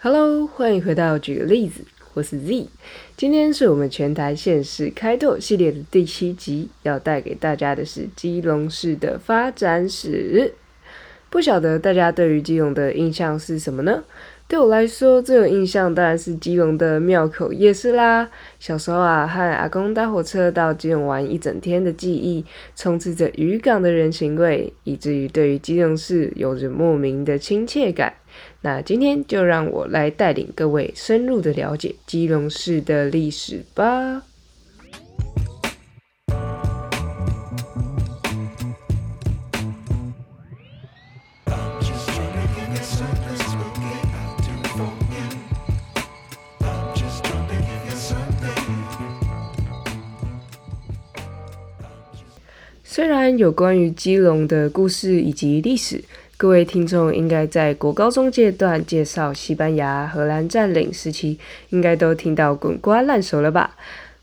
Hello，欢迎回到举个例子，我是 Z。今天是我们全台县市开拓系列的第七集，要带给大家的是基隆市的发展史。不晓得大家对于基隆的印象是什么呢？对我来说，最有印象当然是基隆的庙口夜市啦。小时候啊，和阿公搭火车到基隆玩一整天的记忆，充斥着渔港的人情味，以至于对于基隆市有着莫名的亲切感。那今天就让我来带领各位深入的了解基隆市的历史吧。虽然有关于基隆的故事以及历史，各位听众应该在国高中阶段介绍西班牙、荷兰占领时期，应该都听到滚瓜烂熟了吧？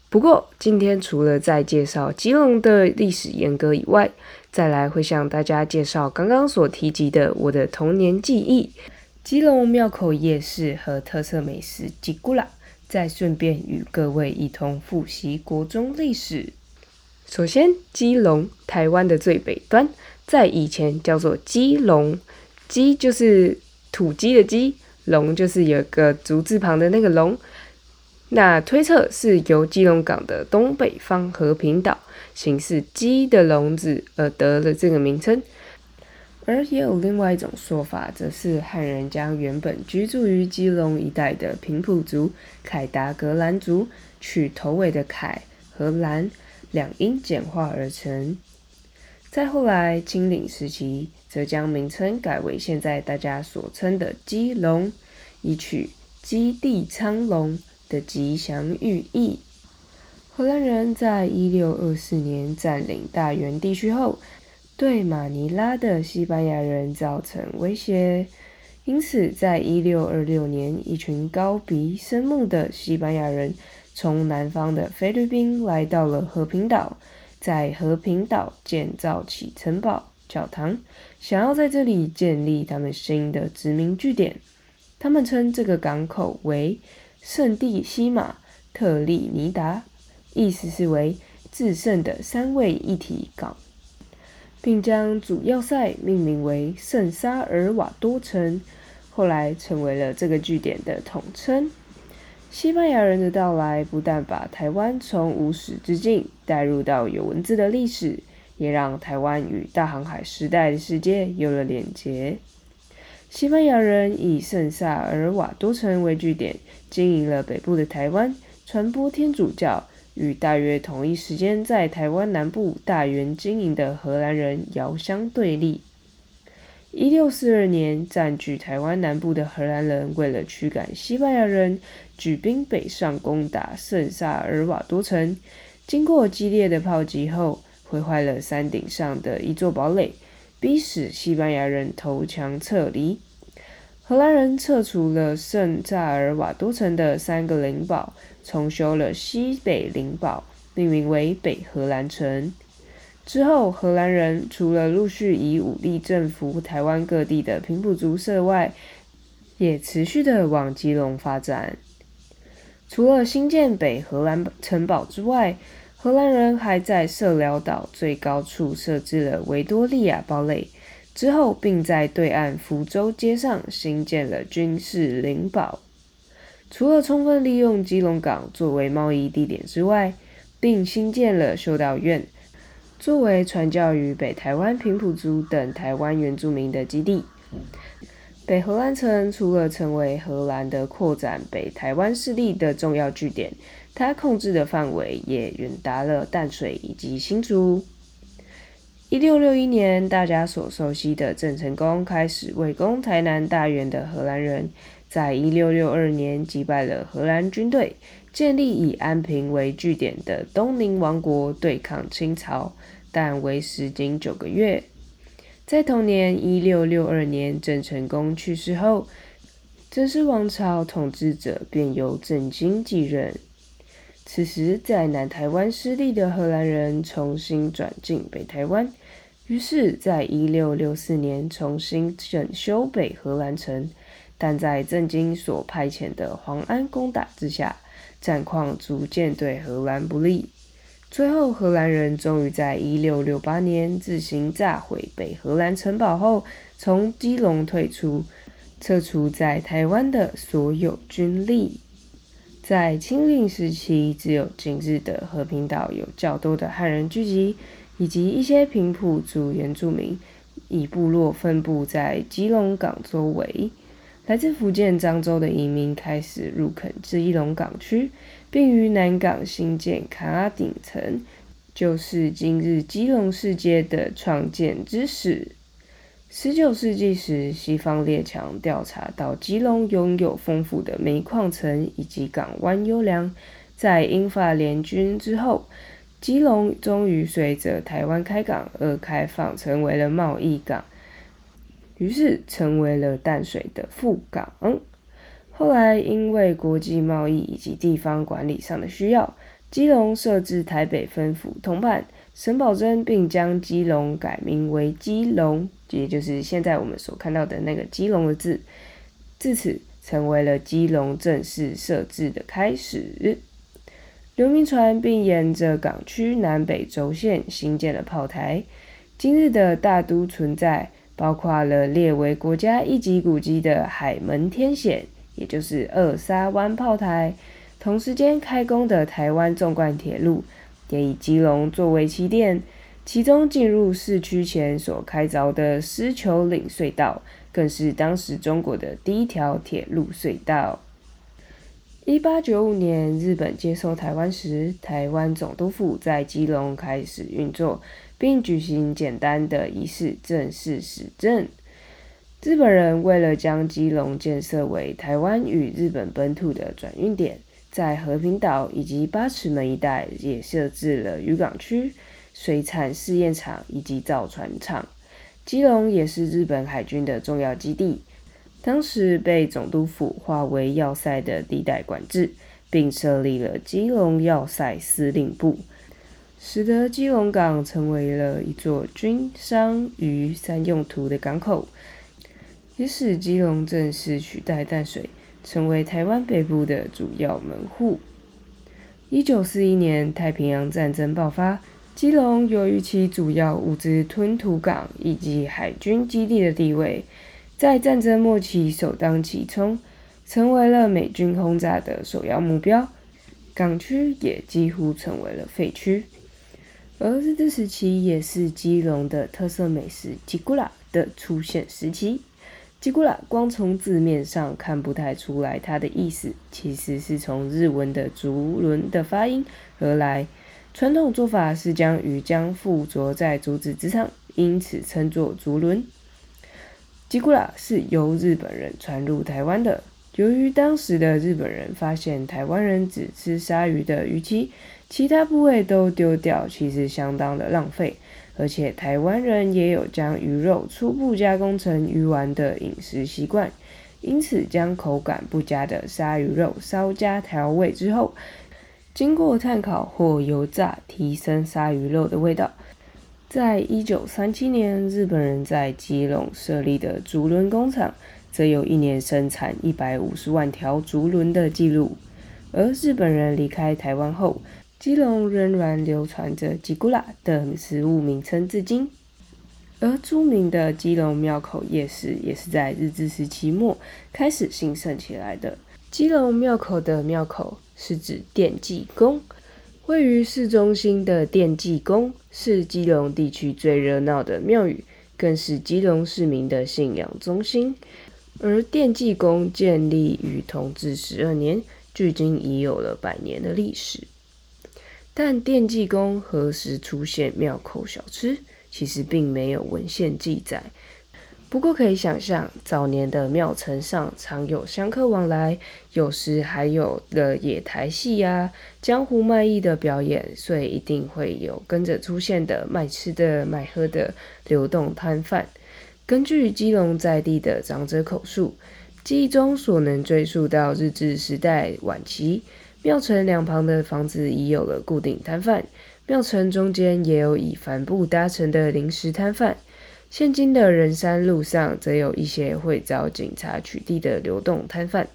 不过今天除了在介绍基隆的历史沿革以外，再来会向大家介绍刚刚所提及的我的童年记忆——基隆庙口夜市和特色美食吉古拉，再顺便与各位一同复习国中历史。首先，基隆，台湾的最北端，在以前叫做基隆，基就是土鸡的鸡，龙就是有个竹字旁的那个龙。那推测是由基隆港的东北方和平岛形似鸡的笼子而得了这个名称。而也有另外一种说法，则是汉人将原本居住于基隆一带的平埔族凯达格兰族取头尾的凯和兰。两音简化而成。再后来，清领时期则将名称改为现在大家所称的基隆，以取基地苍龙的吉祥寓意。荷兰人在一六二四年占领大原地区后，对马尼拉的西班牙人造成威胁，因此在一六二六年，一群高鼻深目的西班牙人。从南方的菲律宾来到了和平岛，在和平岛建造起城堡、教堂，想要在这里建立他们新的殖民据点。他们称这个港口为圣地西马特利尼达，意思是为至圣的三位一体港，并将主要塞命名为圣沙尔瓦多城，后来成为了这个据点的统称。西班牙人的到来，不但把台湾从无始之境带入到有文字的历史，也让台湾与大航海时代的世界有了连结。西班牙人以圣萨尔瓦多城为据点，经营了北部的台湾，传播天主教，与大约同一时间在台湾南部大原经营的荷兰人遥相对立。一六四二年，占据台湾南部的荷兰人为了驱赶西班牙人，举兵北上攻打圣萨尔瓦多城。经过激烈的炮击后，毁坏了山顶上的一座堡垒，逼使西班牙人投降撤离。荷兰人撤除了圣萨尔瓦多城的三个灵堡，重修了西北灵堡，命名为北荷兰城。之后，荷兰人除了陆续以武力征服台湾各地的平埔族社外，也持续的往基隆发展。除了新建北荷兰城堡之外，荷兰人还在社寮岛最高处设置了维多利亚堡垒。之后，并在对岸福州街上新建了军事灵堡。除了充分利用基隆港作为贸易地点之外，并新建了修道院。作为传教于北台湾平埔族等台湾原住民的基地，北荷兰城除了成为荷兰的扩展北台湾势力的重要据点，它控制的范围也远达了淡水以及新竹。一六六一年，大家所熟悉的郑成功开始围攻台南大员的荷兰人，在一六六二年击败了荷兰军队，建立以安平为据点的东宁王国，对抗清朝。但为时仅九个月。在同年一六六二年，郑成功去世后，郑氏王朝统治者便由郑经继任。此时，在南台湾失利的荷兰人重新转进北台湾，于是，在一六六四年重新整修北荷兰城，但在郑经所派遣的黄安攻打之下，战况逐渐对荷兰不利。最后，荷兰人终于在一六六八年自行炸毁北荷兰城堡后，从基隆退出，撤除在台湾的所有军力。在清领时期，只有今日的和平岛有较多的汉人聚集，以及一些平埔族原住民，以部落分布在基隆港周围。来自福建漳州的移民开始入垦基隆港区，并于南港新建卡顶层，就是今日基隆世界的创建之始。十九世纪时，西方列强调查到基隆拥有丰富的煤矿层以及港湾优良，在英法联军之后，基隆终于随着台湾开港而开放，成为了贸易港。于是成为了淡水的副港。后来因为国际贸易以及地方管理上的需要，基隆设置台北分府通办沈葆桢，并将基隆改名为基隆，也就是现在我们所看到的那个基隆的字。自此成为了基隆正式设置的开始。刘铭传并沿着港区南北轴线新建了炮台，今日的大都存在。包括了列为国家一级古迹的海门天险，也就是二沙湾炮台，同时间开工的台湾纵贯铁路，也以基隆作为起点，其中进入市区前所开凿的狮球岭隧道，更是当时中国的第一条铁路隧道。一八九五年，日本接收台湾时，台湾总督府在基隆开始运作。并举行简单的仪式，正式始政。日本人为了将基隆建设为台湾与日本本土的转运点，在和平岛以及八尺门一带也设置了渔港区、水产试验场以及造船厂。基隆也是日本海军的重要基地，当时被总督府划为要塞的地带管制，并设立了基隆要塞司令部。使得基隆港成为了一座军商渔三用途的港口，也使基隆正式取代淡水，成为台湾北部的主要门户。一九四一年太平洋战争爆发，基隆由于其主要物资吞吐港以及海军基地的地位，在战争末期首当其冲，成为了美军轰炸的首要目标，港区也几乎成为了废墟。而日治时期也是基隆的特色美食吉古拉的出现时期。吉古拉光从字面上看不太出来它的意思，其实是从日文的竹轮的发音而来。传统做法是将鱼浆附着在竹子之上，因此称作竹轮。吉古拉是由日本人传入台湾的。由于当时的日本人发现台湾人只吃鲨鱼的鱼鳍。其他部位都丢掉，其实相当的浪费。而且台湾人也有将鱼肉初步加工成鱼丸的饮食习惯，因此将口感不佳的鲨鱼肉稍加调味之后，经过炭烤或油炸，提升鲨鱼肉的味道。在一九三七年，日本人在基隆设立的竹轮工厂，则有一年生产一百五十万条竹轮的记录。而日本人离开台湾后，基隆仍然流传着吉古拉的食物名称至今，而著名的基隆庙口夜市也是在日治时期末开始兴盛起来的。基隆庙口的庙口是指奠祭宫，位于市中心的奠祭宫是基隆地区最热闹的庙宇，更是基隆市民的信仰中心。而奠祭宫建立于同治十二年，距今已有了百年的历史。但电技宫何时出现庙口小吃，其实并没有文献记载。不过可以想象，早年的庙城上常有香客往来，有时还有了野台戏呀、江湖卖艺的表演，所以一定会有跟着出现的卖吃的、卖喝的流动摊贩。根据基隆在地的长者口述，记忆中所能追溯到日治时代晚期。庙城两旁的房子已有了固定摊贩，庙城中间也有以帆布搭成的临时摊贩。现今的人山路上，则有一些会遭警察取缔的流动摊贩。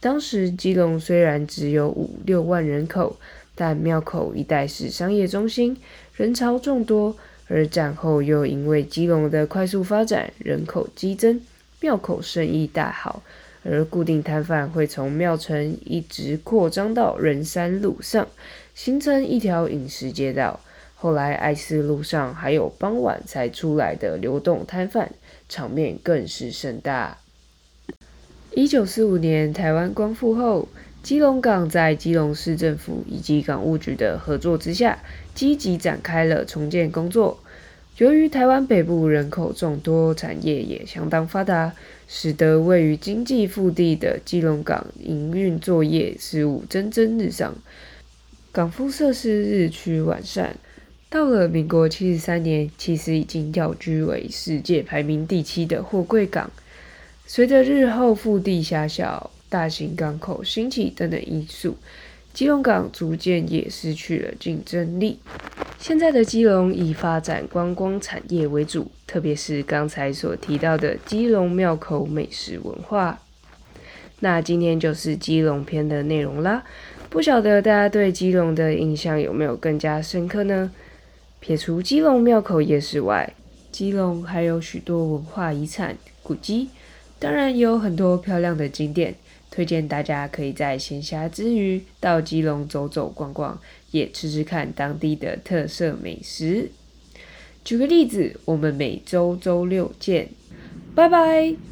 当时基隆虽然只有五六万人口，但庙口一带是商业中心，人潮众多。而战后又因为基隆的快速发展，人口激增，庙口生意大好，而固定摊贩会从庙城一直扩张到人山路上，形成一条饮食街道。后来爱思路上还有傍晚才出来的流动摊贩，场面更是盛大。一九四五年台湾光复后，基隆港在基隆市政府以及港务局的合作之下，积极展开了重建工作。由于台湾北部人口众多，产业也相当发达，使得位于经济腹地的基隆港营运作业事务蒸蒸日上，港埠设施日趋完善。到了民国七十三年，其实已经要居为世界排名第七的货柜港。随着日后腹地狭小、大型港口兴起等等因素，基隆港逐渐也失去了竞争力。现在的基隆以发展观光产业为主，特别是刚才所提到的基隆庙口美食文化。那今天就是基隆篇的内容啦。不晓得大家对基隆的印象有没有更加深刻呢？撇除基隆庙口夜市外，基隆还有许多文化遗产古迹，当然也有很多漂亮的景点。推荐大家可以在闲暇之余到基隆走走逛逛，也吃吃看当地的特色美食。举个例子，我们每周周六见，拜拜。